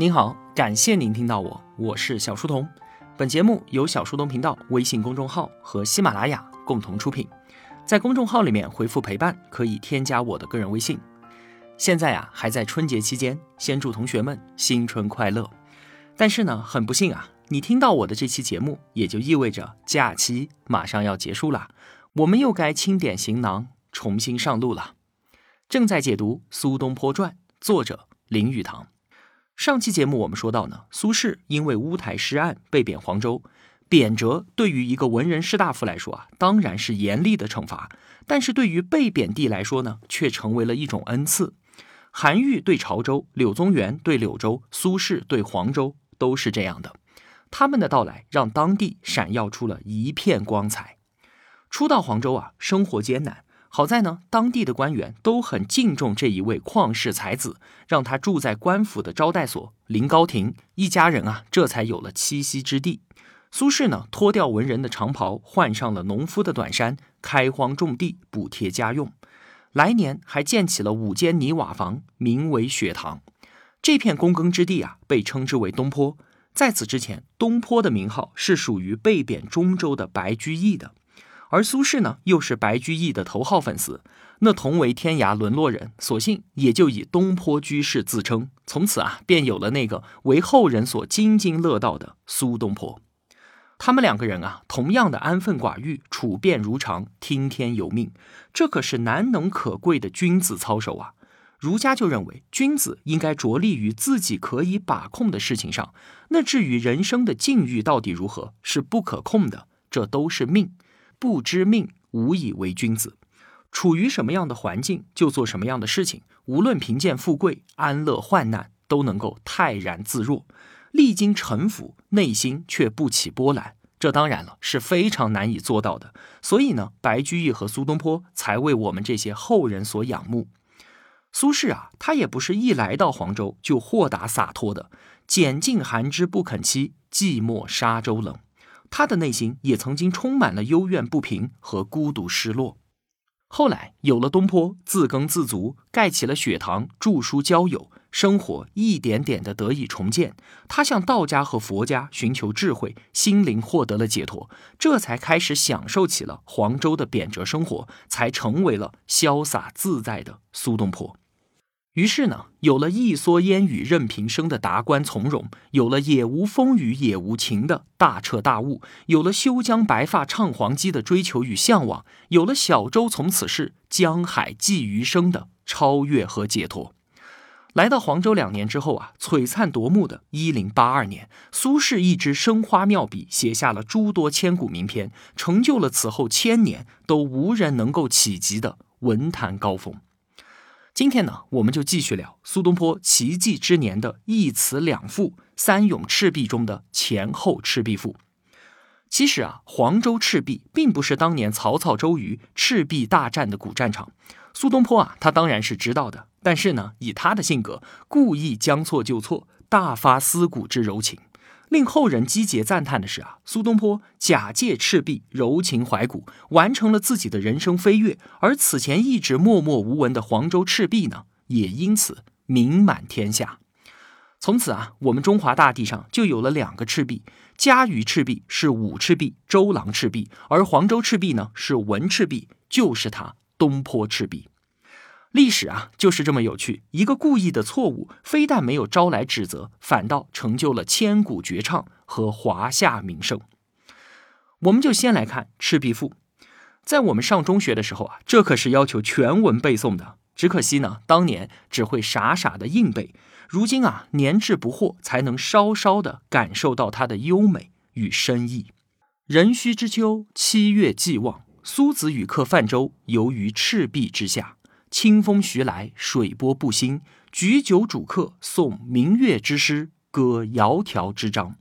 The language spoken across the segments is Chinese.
您好，感谢您听到我，我是小书童。本节目由小书童频道微信公众号和喜马拉雅共同出品。在公众号里面回复“陪伴”，可以添加我的个人微信。现在啊，还在春节期间，先祝同学们新春快乐。但是呢，很不幸啊，你听到我的这期节目，也就意味着假期马上要结束了，我们又该清点行囊，重新上路了。正在解读《苏东坡传》，作者林语堂。上期节目我们说到呢，苏轼因为乌台诗案被贬黄州，贬谪对于一个文人士大夫来说啊，当然是严厉的惩罚，但是对于被贬地来说呢，却成为了一种恩赐。韩愈对潮州，柳宗元对柳州，苏轼对黄州，都是这样的。他们的到来让当地闪耀出了一片光彩。初到黄州啊，生活艰难。好在呢，当地的官员都很敬重这一位旷世才子，让他住在官府的招待所临高亭，一家人啊，这才有了栖息之地。苏轼呢，脱掉文人的长袍，换上了农夫的短衫，开荒种地，补贴家用。来年还建起了五间泥瓦房，名为雪堂。这片躬耕之地啊，被称之为东坡。在此之前，东坡的名号是属于被贬中州的白居易的。而苏轼呢，又是白居易的头号粉丝，那同为天涯沦落人，索性也就以东坡居士自称。从此啊，便有了那个为后人所津津乐道的苏东坡。他们两个人啊，同样的安分寡欲，处变如常，听天由命，这可是难能可贵的君子操守啊！儒家就认为，君子应该着力于自己可以把控的事情上，那至于人生的境遇到底如何，是不可控的，这都是命。不知命，无以为君子。处于什么样的环境，就做什么样的事情。无论贫贱富贵、安乐患难，都能够泰然自若。历经沉浮，内心却不起波澜。这当然了，是非常难以做到的。所以呢，白居易和苏东坡才为我们这些后人所仰慕。苏轼啊，他也不是一来到黄州就豁达洒脱的。拣尽寒枝不肯栖，寂寞沙洲冷。他的内心也曾经充满了幽怨不平和孤独失落。后来有了东坡，自耕自足，盖起了雪堂，著书交友，生活一点点的得以重建。他向道家和佛家寻求智慧，心灵获得了解脱，这才开始享受起了黄州的贬谪生活，才成为了潇洒自在的苏东坡。于是呢，有了一蓑烟雨任平生的达观从容，有了也无风雨也无晴的大彻大悟，有了休将白发唱黄鸡的追求与向往，有了小舟从此逝，江海寄余生的超越和解脱。来到黄州两年之后啊，璀璨夺目的一零八二年，苏轼一支生花妙笔，写下了诸多千古名篇，成就了此后千年都无人能够企及的文坛高峰。今天呢，我们就继续聊苏东坡奇迹之年的一词两赋三咏赤壁中的前后赤壁赋。其实啊，黄州赤壁并不是当年曹操周瑜赤壁大战的古战场。苏东坡啊，他当然是知道的，但是呢，以他的性格，故意将错就错，大发思古之柔情。令后人击节赞叹的是啊，苏东坡假借赤壁柔情怀古，完成了自己的人生飞跃，而此前一直默默无闻的黄州赤壁呢，也因此名满天下。从此啊，我们中华大地上就有了两个赤壁：嘉鱼赤壁是武赤壁、周郎赤壁，而黄州赤壁呢是文赤壁，就是他东坡赤壁。历史啊，就是这么有趣。一个故意的错误，非但没有招来指责，反倒成就了千古绝唱和华夏名声。我们就先来看《赤壁赋》。在我们上中学的时候啊，这可是要求全文背诵的。只可惜呢，当年只会傻傻的硬背。如今啊，年至不惑，才能稍稍的感受到它的优美与深意。壬戌之秋，七月既望，苏子与客泛舟，游于赤壁之下。清风徐来，水波不兴。举酒属客，诵明月之诗，歌窈窕之章。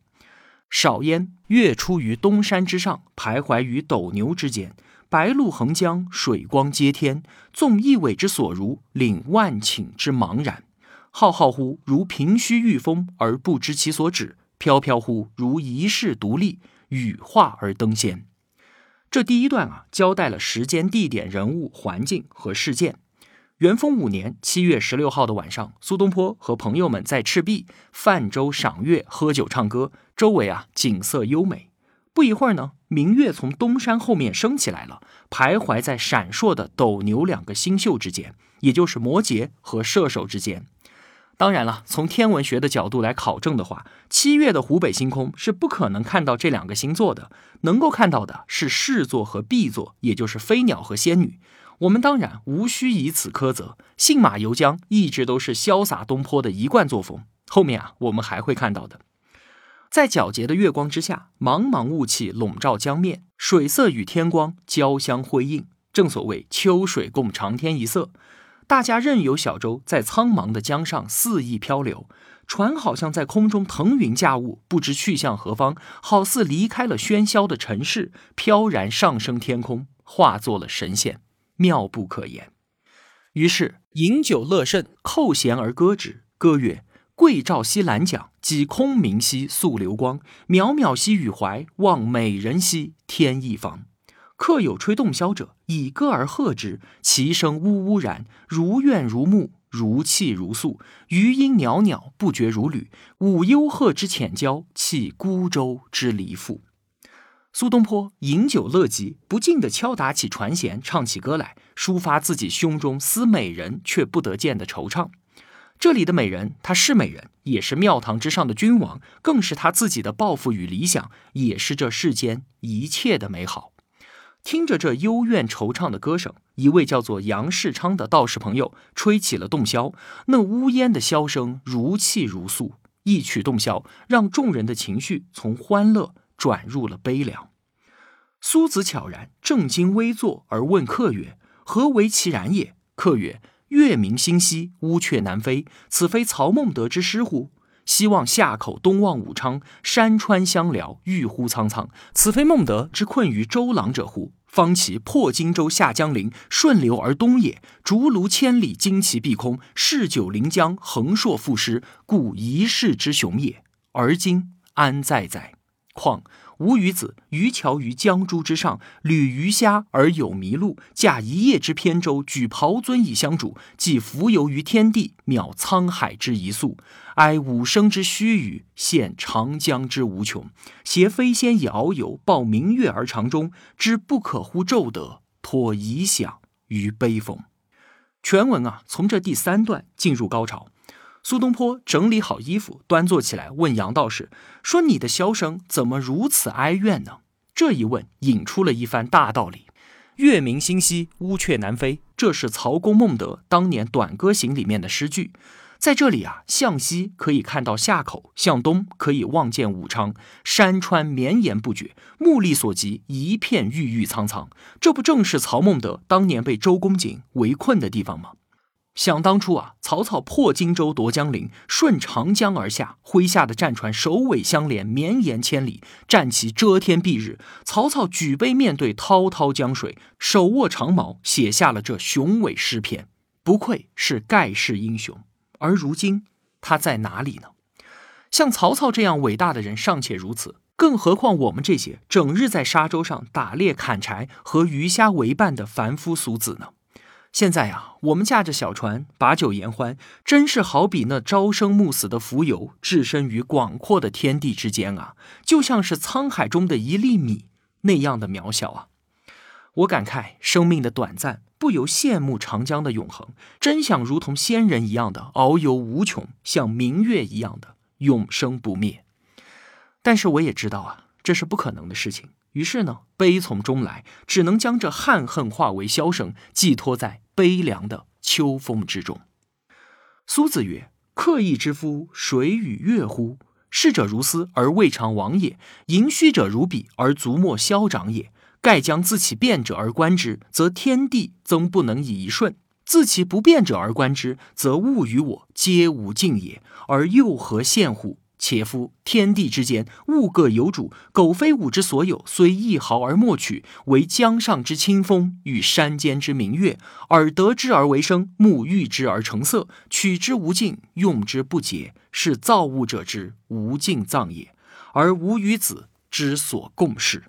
少焉，月出于东山之上，徘徊于斗牛之间。白露横江，水光接天。纵一苇之所如，领万顷之茫然。浩浩乎如凭虚御风，而不知其所止；飘飘乎如遗世独立，羽化而登仙。这第一段啊，交代了时间、地点、人物、环境和事件。元丰五年七月十六号的晚上，苏东坡和朋友们在赤壁泛舟赏月、喝酒唱歌，周围啊景色优美。不一会儿呢，明月从东山后面升起来了，徘徊在闪烁的斗牛两个星宿之间，也就是摩羯和射手之间。当然了，从天文学的角度来考证的话，七月的湖北星空是不可能看到这两个星座的，能够看到的是视座和壁座，也就是飞鸟和仙女。我们当然无需以此苛责，信马由缰一直都是潇洒东坡的一贯作风。后面啊，我们还会看到的。在皎洁的月光之下，茫茫雾气笼罩江面，水色与天光交相辉映。正所谓秋水共长天一色，大家任由小舟在苍茫的江上肆意漂流，船好像在空中腾云驾雾，不知去向何方，好似离开了喧嚣的尘世，飘然上升天空，化作了神仙。妙不可言。于是饮酒乐甚，扣舷而歌之。歌曰：“桂棹兮兰桨，击空明兮溯流光。渺渺兮予怀，望美人兮天一方。”客有吹洞箫者，以歌而和之。其声呜呜然，如怨如慕，如泣如诉。余音袅袅，不绝如缕。舞幽壑之浅交，泣孤舟之离妇。苏东坡饮酒乐极，不禁地敲打起船舷，唱起歌来，抒发自己胸中思美人却不得见的惆怅。这里的美人，她是美人，也是庙堂之上的君王，更是他自己的抱负与理想，也是这世间一切的美好。听着这幽怨惆怅的歌声，一位叫做杨世昌的道士朋友吹起了洞箫，那呜咽的箫声如泣如诉，一曲洞箫，让众人的情绪从欢乐。转入了悲凉。苏子悄然正襟危坐而问客曰：“何为其然也？”客曰：“月明星稀，乌鹊南飞。此非曹孟德之诗乎？西望夏口，东望武昌，山川相辽，郁乎苍苍。此非孟德之困于周郎者乎？方其破荆州，下江陵，顺流而东也。竹庐千里，旌旗蔽空，逝九临江，横槊赋诗，故一世之雄也。而今安在哉？”况吾与子渔樵于江渚之上，侣鱼虾而友麋鹿，驾一叶之扁舟，举匏樽以相属，寄蜉蝣于天地，渺沧海之一粟，哀五生之须臾，羡长江之无穷。挟飞仙以遨游，抱明月而长终，知不可乎骤得，托遗响于悲风。全文啊，从这第三段进入高潮。苏东坡整理好衣服，端坐起来，问杨道士说：“你的箫声怎么如此哀怨呢？”这一问引出了一番大道理：“月明星稀，乌鹊南飞。”这是曹公孟德当年《短歌行》里面的诗句。在这里啊，向西可以看到夏口，向东可以望见武昌，山川绵延不绝，目力所及，一片郁郁苍苍。这不正是曹孟德当年被周公瑾围困的地方吗？想当初啊，曹操破荆州夺江陵，顺长江而下，麾下的战船首尾相连，绵延千里，战旗遮天蔽日。曹操举杯面对滔滔江水，手握长矛，写下了这雄伟诗篇，不愧是盖世英雄。而如今他在哪里呢？像曹操这样伟大的人尚且如此，更何况我们这些整日在沙洲上打猎、砍柴和鱼虾为伴的凡夫俗子呢？现在呀，我们驾着小船，把酒言欢，真是好比那朝生暮死的蜉蝣，置身于广阔的天地之间啊，就像是沧海中的一粒米那样的渺小啊！我感慨生命的短暂，不由羡慕长江的永恒，真想如同仙人一样的遨游无穷，像明月一样的永生不灭。但是我也知道啊，这是不可能的事情。于是呢，悲从中来，只能将这憾恨化为箫声，寄托在悲凉的秋风之中。苏子曰：“客意之夫，谁与乐乎？逝者如斯而未尝往也；盈虚者如彼而足莫消长也。盖将自其变者而观之，则天地曾不能以一瞬；自其不变者而观之，则物与我皆无尽也。而又何羡乎？”且夫天地之间，物各有主。苟非吾之所有，虽一毫而莫取，为江上之清风与山间之明月。耳得之而为声，目遇之而成色，取之无尽，用之不竭，是造物者之无尽藏也，而吾与子之所共适。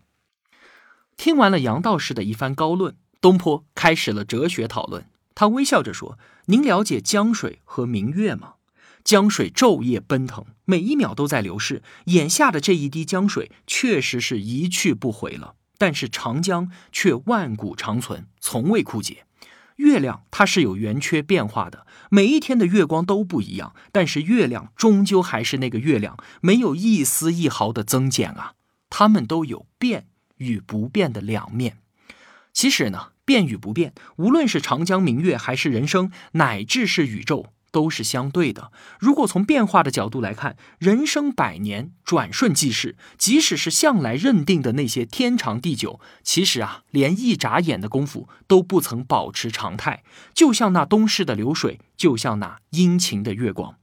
听完了杨道士的一番高论，东坡开始了哲学讨论。他微笑着说：“您了解江水和明月吗？江水昼夜奔腾，每一秒都在流逝。眼下的这一滴江水确实是一去不回了，但是长江却万古长存，从未枯竭。月亮它是有圆缺变化的，每一天的月光都不一样，但是月亮终究还是那个月亮，没有一丝一毫的增减啊。它们都有变与不变的两面。其实呢。”变与不变，无论是长江明月，还是人生，乃至是宇宙，都是相对的。如果从变化的角度来看，人生百年，转瞬即逝。即使是向来认定的那些天长地久，其实啊，连一眨眼的功夫都不曾保持常态。就像那东逝的流水，就像那阴晴的月光。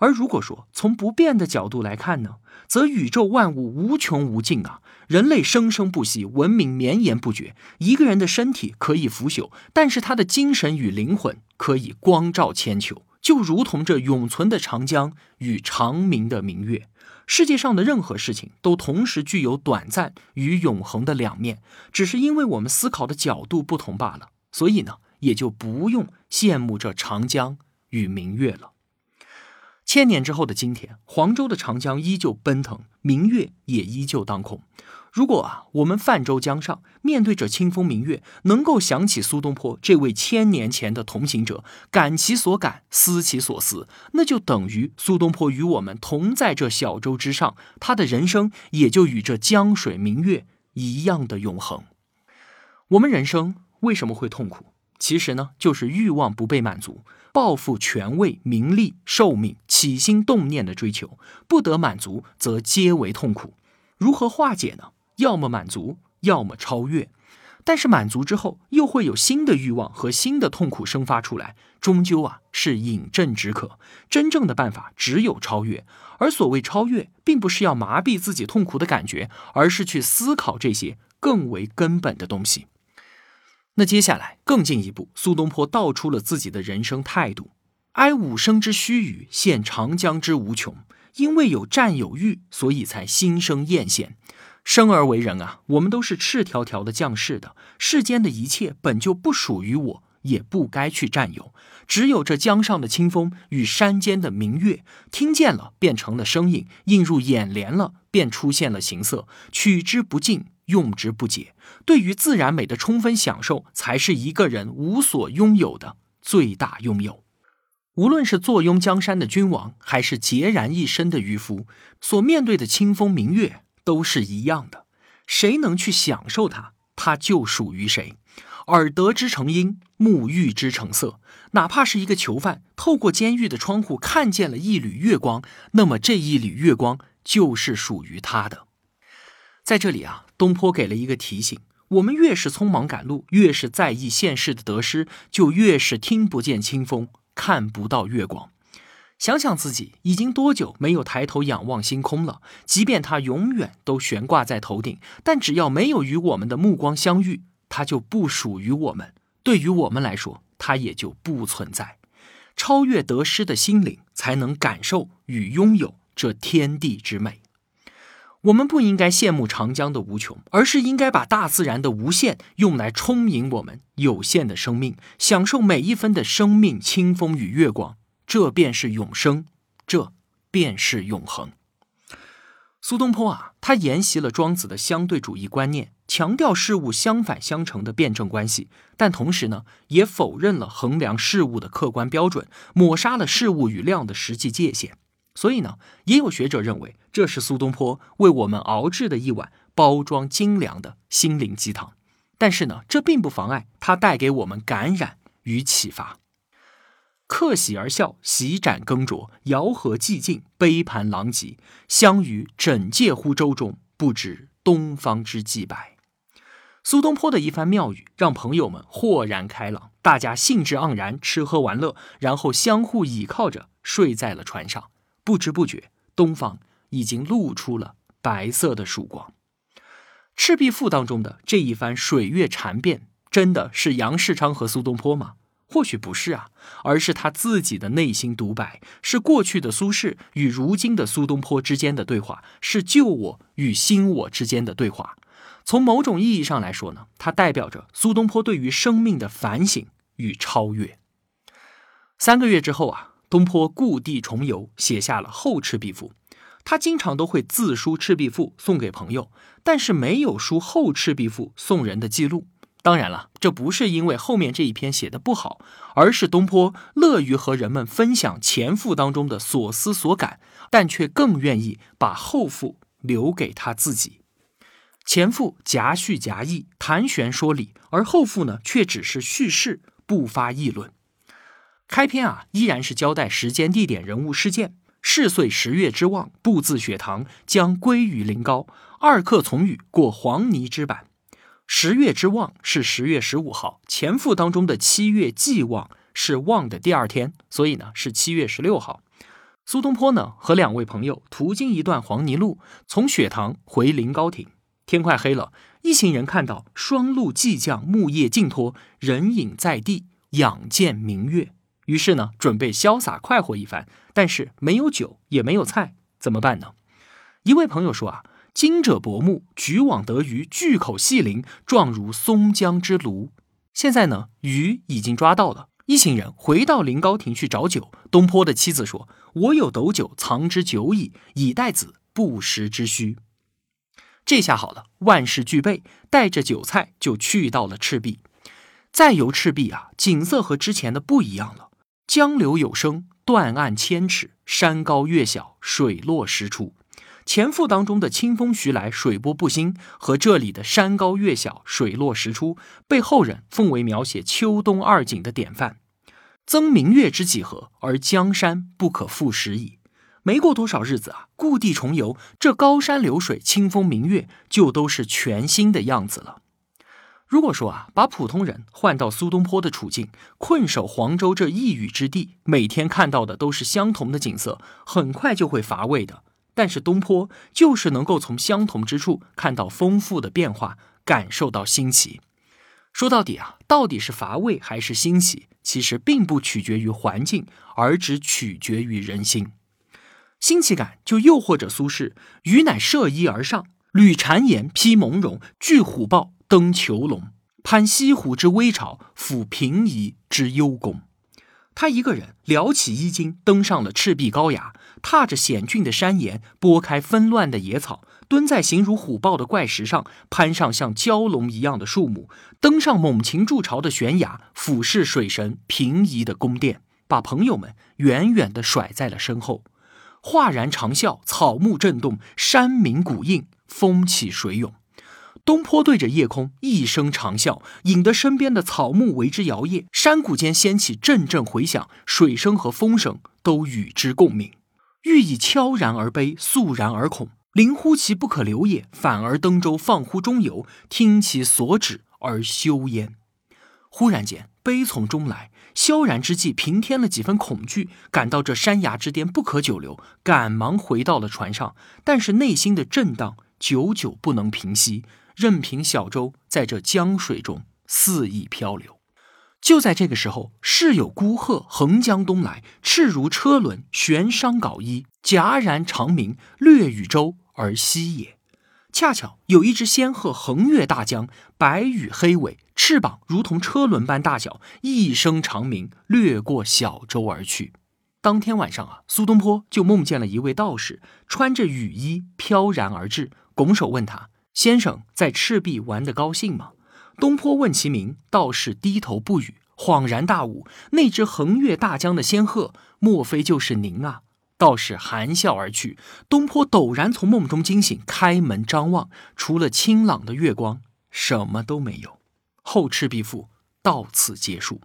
而如果说从不变的角度来看呢，则宇宙万物无穷无尽啊。人类生生不息，文明绵延不绝。一个人的身体可以腐朽，但是他的精神与灵魂可以光照千秋，就如同这永存的长江与长明的明月。世界上的任何事情都同时具有短暂与永恒的两面，只是因为我们思考的角度不同罢了。所以呢，也就不用羡慕这长江与明月了。千年之后的今天，黄州的长江依旧奔腾，明月也依旧当空。如果啊，我们泛舟江上，面对着清风明月，能够想起苏东坡这位千年前的同行者，感其所感，思其所思，那就等于苏东坡与我们同在这小舟之上，他的人生也就与这江水明月一样的永恒。我们人生为什么会痛苦？其实呢，就是欲望不被满足，抱负、权位、名利、寿命、起心动念的追求不得满足，则皆为痛苦。如何化解呢？要么满足，要么超越。但是满足之后，又会有新的欲望和新的痛苦生发出来，终究啊是饮鸩止渴。真正的办法只有超越。而所谓超越，并不是要麻痹自己痛苦的感觉，而是去思考这些更为根本的东西。那接下来更进一步，苏东坡道出了自己的人生态度：哀吾生之须臾，羡长江之无穷。因为有占有欲，所以才心生艳羡。生而为人啊，我们都是赤条条的降世的，世间的一切本就不属于我，也不该去占有。只有这江上的清风与山间的明月，听见了变成了声音，映入眼帘了便出现了形色，取之不尽。用之不竭，对于自然美的充分享受，才是一个人无所拥有的最大拥有。无论是坐拥江山的君王，还是孑然一身的渔夫，所面对的清风明月都是一样的。谁能去享受它，它就属于谁。耳得之成音，目遇之成色。哪怕是一个囚犯，透过监狱的窗户看见了一缕月光，那么这一缕月光就是属于他的。在这里啊，东坡给了一个提醒：我们越是匆忙赶路，越是在意现世的得失，就越是听不见清风，看不到月光。想想自己已经多久没有抬头仰望星空了？即便它永远都悬挂在头顶，但只要没有与我们的目光相遇，它就不属于我们。对于我们来说，它也就不存在。超越得失的心灵，才能感受与拥有这天地之美。我们不应该羡慕长江的无穷，而是应该把大自然的无限用来充盈我们有限的生命，享受每一分的生命清风与月光。这便是永生，这便是永恒。苏东坡啊，他沿袭了庄子的相对主义观念，强调事物相反相成的辩证关系，但同时呢，也否认了衡量事物的客观标准，抹杀了事物与量的实际界限。所以呢，也有学者认为，这是苏东坡为我们熬制的一碗包装精良的心灵鸡汤。但是呢，这并不妨碍他带给我们感染与启发。客喜而笑，席盏更酌，肴核寂静，杯盘狼藉。相与枕藉乎舟中，不知东方之既白。苏东坡的一番妙语，让朋友们豁然开朗，大家兴致盎然，吃喝玩乐，然后相互倚靠着睡在了船上。不知不觉，东方已经露出了白色的曙光。《赤壁赋》当中的这一番水月禅辩，真的是杨世昌和苏东坡吗？或许不是啊，而是他自己的内心独白，是过去的苏轼与如今的苏东坡之间的对话，是旧我与新我之间的对话。从某种意义上来说呢，它代表着苏东坡对于生命的反省与超越。三个月之后啊，东坡故地重游，写下了《后赤壁赋》。他经常都会自书《赤壁赋》送给朋友，但是没有书《后赤壁赋》送人的记录。当然了，这不是因为后面这一篇写的不好，而是东坡乐于和人们分享前赋当中的所思所感，但却更愿意把后赋留给他自己。前赋夹叙夹议，谈玄说理，而后赋呢，却只是叙事，不发议论。开篇啊，依然是交代时间、地点、人物、事件。是岁十月之望，步自雪堂，将归于临高。二客从雨，过黄泥之坂。十月之望是十月十五号，前赋当中的七月既望是望的第二天，所以呢是七月十六号。苏东坡呢和两位朋友途经一段黄泥路，从雪堂回临高亭。天快黑了，一行人看到霜露既降，木叶尽脱，人影在地，仰见明月。于是呢准备潇洒快活一番，但是没有酒也没有菜，怎么办呢？一位朋友说啊。今者薄暮，举网得鱼，巨口细鳞，状如松江之鲈。现在呢，鱼已经抓到了。一行人回到临高亭去找酒。东坡的妻子说：“我有斗酒藏之久矣，以待子不时之需。”这下好了，万事俱备，带着酒菜就去到了赤壁。再游赤壁啊，景色和之前的不一样了。江流有声，断岸千尺，山高月小，水落石出。前赋当中的清风徐来，水波不兴，和这里的山高月小，水落石出，被后人奉为描写秋冬二景的典范。增明月之几何，而江山不可复拾矣。没过多少日子啊，故地重游，这高山流水、清风明月，就都是全新的样子了。如果说啊，把普通人换到苏东坡的处境，困守黄州这一隅之地，每天看到的都是相同的景色，很快就会乏味的。但是东坡就是能够从相同之处看到丰富的变化，感受到新奇。说到底啊，到底是乏味还是新奇，其实并不取决于环境，而只取决于人心。新奇感就诱惑着苏轼，余乃涉衣而上，履婵岩，披蒙茸，踞虎豹，登虬龙，攀西湖之危潮，抚平夷之幽宫。他一个人撩起衣襟，登上了赤壁高崖，踏着险峻的山岩，拨开纷乱的野草，蹲在形如虎豹的怪石上，攀上像蛟龙一样的树木，登上猛禽筑巢的悬崖，俯视水神平移的宫殿，把朋友们远远地甩在了身后。哗然长啸，草木震动，山鸣谷应，风起水涌。东坡对着夜空一声长啸，引得身边的草木为之摇曳，山谷间掀起阵阵回响，水声和风声都与之共鸣。欲以悄然而悲，肃然而恐，临乎其不可留也，反而登舟放乎中游，听其所止而休焉。忽然间，悲从中来，萧然之际，平添了几分恐惧，感到这山崖之巅不可久留，赶忙回到了船上，但是内心的震荡久久不能平息。任凭小舟在这江水中肆意漂流，就在这个时候，是有孤鹤横江东来，赤如车轮悬商稿衣，戛然长鸣，掠与舟而西也。恰巧有一只仙鹤横越大江，白羽黑尾，翅膀如同车轮般大小，一声长鸣，掠过小舟而去。当天晚上啊，苏东坡就梦见了一位道士，穿着雨衣飘然而至，拱手问他。先生在赤壁玩得高兴吗？东坡问其名，道士低头不语，恍然大悟，那只横越大江的仙鹤，莫非就是您啊？道士含笑而去。东坡陡然从梦中惊醒，开门张望，除了清朗的月光，什么都没有。《后赤壁赋》到此结束。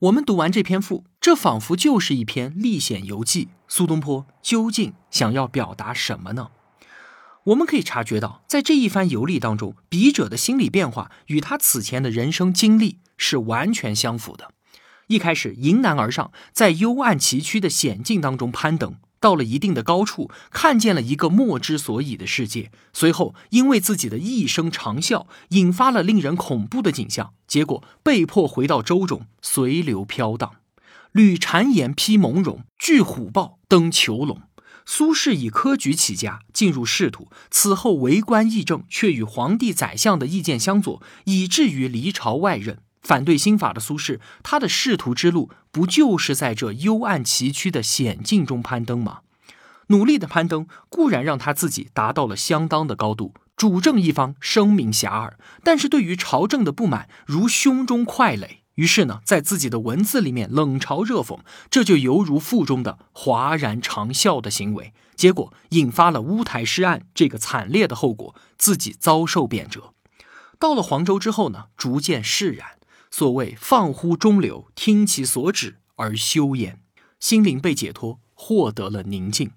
我们读完这篇赋，这仿佛就是一篇历险游记。苏东坡究竟想要表达什么呢？我们可以察觉到，在这一番游历当中，笔者的心理变化与他此前的人生经历是完全相符的。一开始迎难而上，在幽暗崎岖的险境当中攀登，到了一定的高处，看见了一个莫之所以的世界。随后，因为自己的一声长啸，引发了令人恐怖的景象，结果被迫回到舟中，随流飘荡，履婵岩，披蒙茸，踞虎豹，登虬龙。苏轼以科举起家，进入仕途，此后为官议政，却与皇帝、宰相的意见相左，以至于离朝外任。反对新法的苏轼，他的仕途之路不就是在这幽暗崎岖的险境中攀登吗？努力的攀登固然让他自己达到了相当的高度，主政一方声名遐迩，但是对于朝政的不满如胸中块垒。于是呢，在自己的文字里面冷嘲热讽，这就犹如腹中的哗然长啸的行为，结果引发了乌台诗案这个惨烈的后果，自己遭受贬谪。到了黄州之后呢，逐渐释然。所谓放乎中流，听其所指而修焉，心灵被解脱，获得了宁静。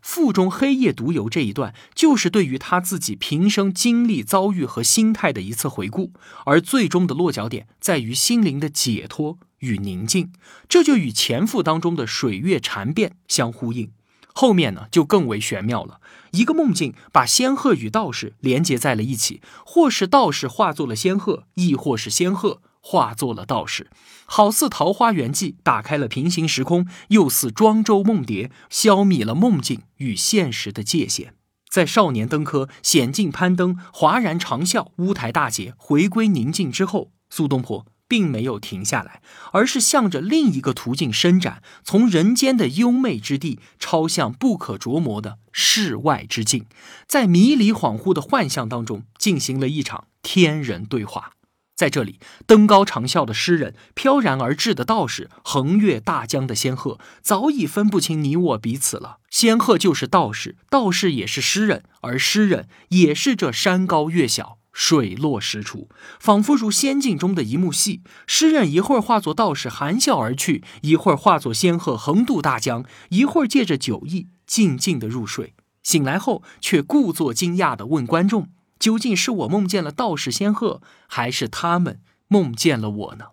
腹中黑夜独游这一段，就是对于他自己平生经历、遭遇和心态的一次回顾，而最终的落脚点在于心灵的解脱与宁静，这就与前赋当中的水月禅变相呼应。后面呢，就更为玄妙了。一个梦境把仙鹤与道士连接在了一起，或是道士化作了仙鹤，亦或是仙鹤化作了道士，好似《桃花源记》打开了平行时空，又似庄周梦蝶消弭了梦境与现实的界限。在少年登科、险境攀登、哗然长啸、乌台大捷、回归宁静之后，苏东坡。并没有停下来，而是向着另一个途径伸展，从人间的幽昧之地，超向不可琢磨的世外之境，在迷离恍惚的幻象当中，进行了一场天人对话。在这里，登高长啸的诗人，飘然而至的道士，横越大江的仙鹤，早已分不清你我彼此了。仙鹤就是道士，道士也是诗人，而诗人也是这山高月小。水落石出，仿佛如仙境中的一幕戏。诗人一会儿化作道士含笑而去，一会儿化作仙鹤横渡大江，一会儿借着酒意静静的入睡。醒来后，却故作惊讶地问观众：“究竟是我梦见了道士仙鹤，还是他们梦见了我呢？”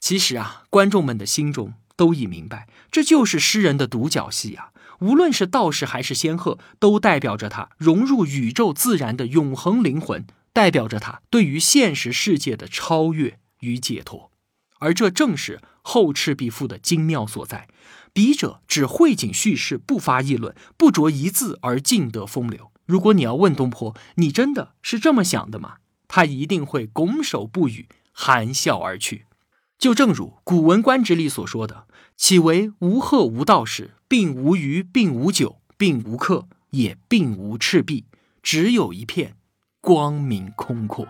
其实啊，观众们的心中都已明白，这就是诗人的独角戏啊。无论是道士还是仙鹤，都代表着他融入宇宙自然的永恒灵魂。代表着他对于现实世界的超越与解脱，而这正是《后赤壁赋》的精妙所在。笔者只会景叙事，不发议论，不着一字而尽得风流。如果你要问东坡，你真的是这么想的吗？他一定会拱手不语，含笑而去。就正如《古文观止》里所说的：“岂为无鹤无道士，并无鱼，并无酒，并无客，也并无赤壁，只有一片。”光明空阔。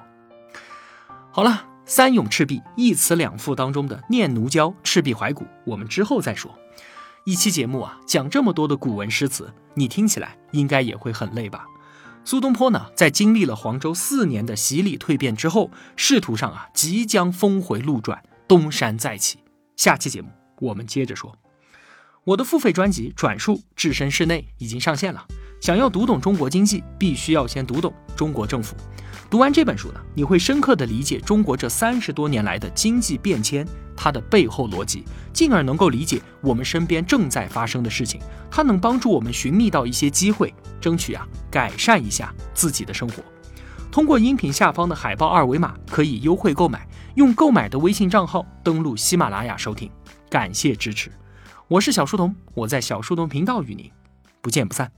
好了，三咏赤壁一词两赋当中的《念奴娇·赤壁怀古》，我们之后再说。一期节目啊，讲这么多的古文诗词，你听起来应该也会很累吧？苏东坡呢，在经历了黄州四年的洗礼蜕变之后，仕途上啊，即将峰回路转，东山再起。下期节目我们接着说。我的付费专辑《转述置身事内》已经上线了。想要读懂中国经济，必须要先读懂中国政府。读完这本书呢，你会深刻的理解中国这三十多年来的经济变迁，它的背后逻辑，进而能够理解我们身边正在发生的事情。它能帮助我们寻觅到一些机会，争取啊改善一下自己的生活。通过音频下方的海报二维码可以优惠购买，用购买的微信账号登录喜马拉雅收听。感谢支持，我是小书童，我在小书童频道与您不见不散。